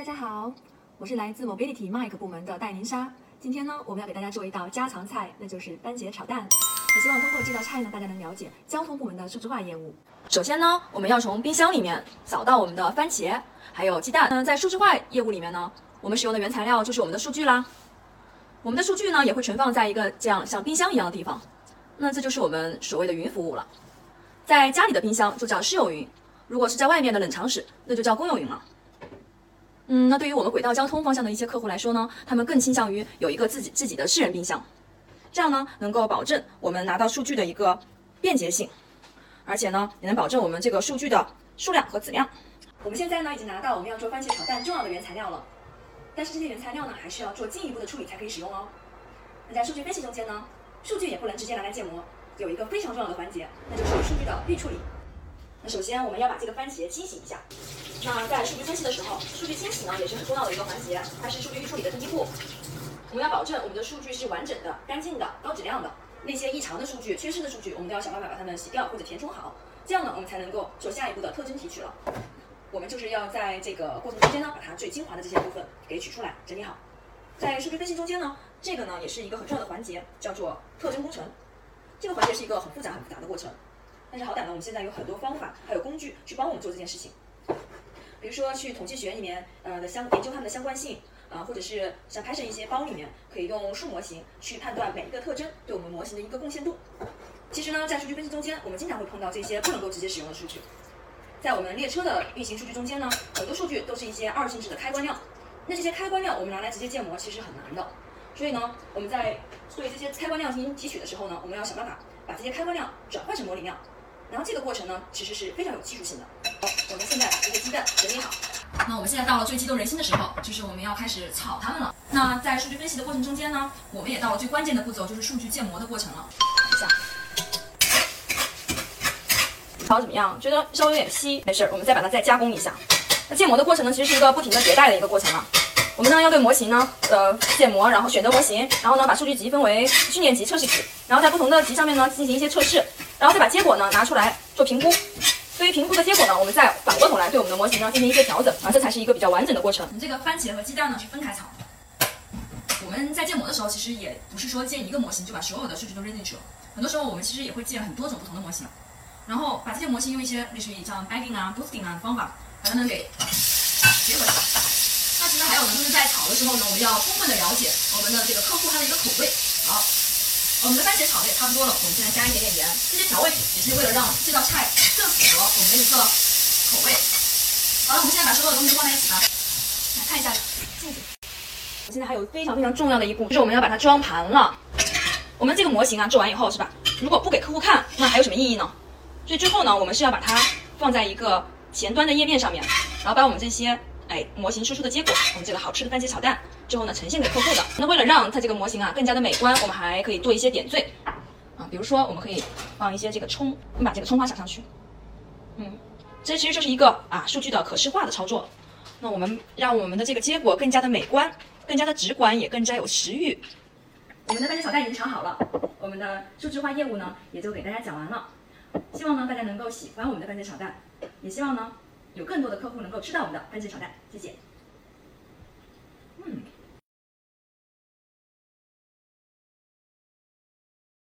大家好，我是来自 Mobility Mike 部门的戴宁莎。今天呢，我们要给大家做一道家常菜，那就是番茄炒蛋。我希望通过这道菜呢，大家能了解交通部门的数字化业务。首先呢，我们要从冰箱里面找到我们的番茄，还有鸡蛋。嗯，在数字化业务里面呢，我们使用的原材料就是我们的数据啦。我们的数据呢，也会存放在一个这样像冰箱一样的地方。那这就是我们所谓的云服务了。在家里的冰箱就叫私有云，如果是在外面的冷藏室，那就叫公有云了。嗯，那对于我们轨道交通方向的一些客户来说呢，他们更倾向于有一个自己自己的私人冰箱，这样呢能够保证我们拿到数据的一个便捷性，而且呢也能保证我们这个数据的数量和质量。我们现在呢已经拿到我们要做番茄炒蛋重要的原材料了，但是这些原材料呢还需要做进一步的处理才可以使用哦。那在数据分析中间呢，数据也不能直接拿来建模，有一个非常重要的环节，那就是数据的预处理。那首先我们要把这个番茄清洗一下。那在数据分析的时候，数据清洗呢也是很重要的一个环节，它是数据预处理的第一步。我们要保证我们的数据是完整的、干净的、高质量的。那些异常的数据、缺失的数据，我们都要想办法把它们洗掉或者填充好。这样呢，我们才能够做下一步的特征提取了。我们就是要在这个过程中间呢，把它最精华的这些部分给取出来，整理好。在数据分析中间呢，这个呢也是一个很重要的环节，叫做特征工程。这个环节是一个很复杂、很复杂的过程。但是好歹呢，我们现在有很多方法，还有工具去帮我们做这件事情。比如说去统计学里面，呃的相研究它们的相关性，啊，或者是像 Python 一些包里面，可以用数模型去判断每一个特征对我们模型的一个贡献度。其实呢，在数据分析中间，我们经常会碰到这些不能够直接使用的数据。在我们列车的运行数据中间呢，很多数据都是一些二进制的开关量。那这些开关量我们拿来直接建模其实很难的。所以呢，我们在对这些开关量进行提取的时候呢，我们要想办法把这些开关量转换成模拟量。然后这个过程呢，其实是非常有技术性的。好，我们现在把这个鸡蛋整理好。那我们现在到了最激动人心的时候，就是我们要开始炒它们了。那在数据分析的过程中间呢，我们也到了最关键的步骤，就是数据建模的过程了。一下，炒怎么样？觉得稍微有点稀，没事，我们再把它再加工一下。那建模的过程呢，其实是一个不停的迭代的一个过程了。我们呢要对模型呢呃建模，然后选择模型，然后呢把数据集分为训练集、测试集，然后在不同的集上面呢进行一些测试。然后再把结果呢拿出来做评估，对于评估的结果呢，我们再反过头来对我们的模型呢进行一些调整啊，这才是一个比较完整的过程。我们这个番茄和鸡蛋呢是分开炒。我们在建模的时候，其实也不是说建一个模型就把所有的数据都扔进去了，很多时候我们其实也会建很多种不同的模型，然后把这些模型用一些类似于像 bagging 啊、boosting 啊的方法把它们给结合起来。那其实还有呢，就是在炒的时候呢，我们要充分的了解我们的这个客户他的一个口味。好。我们的番茄炒的也差不多了，我们现在加一点点盐，这些调味品也是为了让这道菜更符合我们的一个口味。好了，我们现在把所有的东西都放在一起吧。来看一下镜子。现在还有非常非常重要的一步，就是我们要把它装盘了。我们这个模型啊做完以后是吧？如果不给客户看，那还有什么意义呢？所以最后呢，我们是要把它放在一个前端的页面上面，然后把我们这些。哎，模型输出的结果，我们这个好吃的番茄炒蛋，最后呢呈现给客户的。那为了让它这个模型啊更加的美观，我们还可以做一些点缀啊，比如说我们可以放一些这个葱，我们把这个葱花撒上去。嗯，这其实就是一个啊数据的可视化的操作。那我们让我们的这个结果更加的美观，更加的直观，也更加有食欲。我们的番茄炒蛋已经炒好了，我们的数字化业务呢也就给大家讲完了。希望呢大家能够喜欢我们的番茄炒蛋，也希望呢。有更多的客户能够吃到我们的番茄炒蛋，谢谢。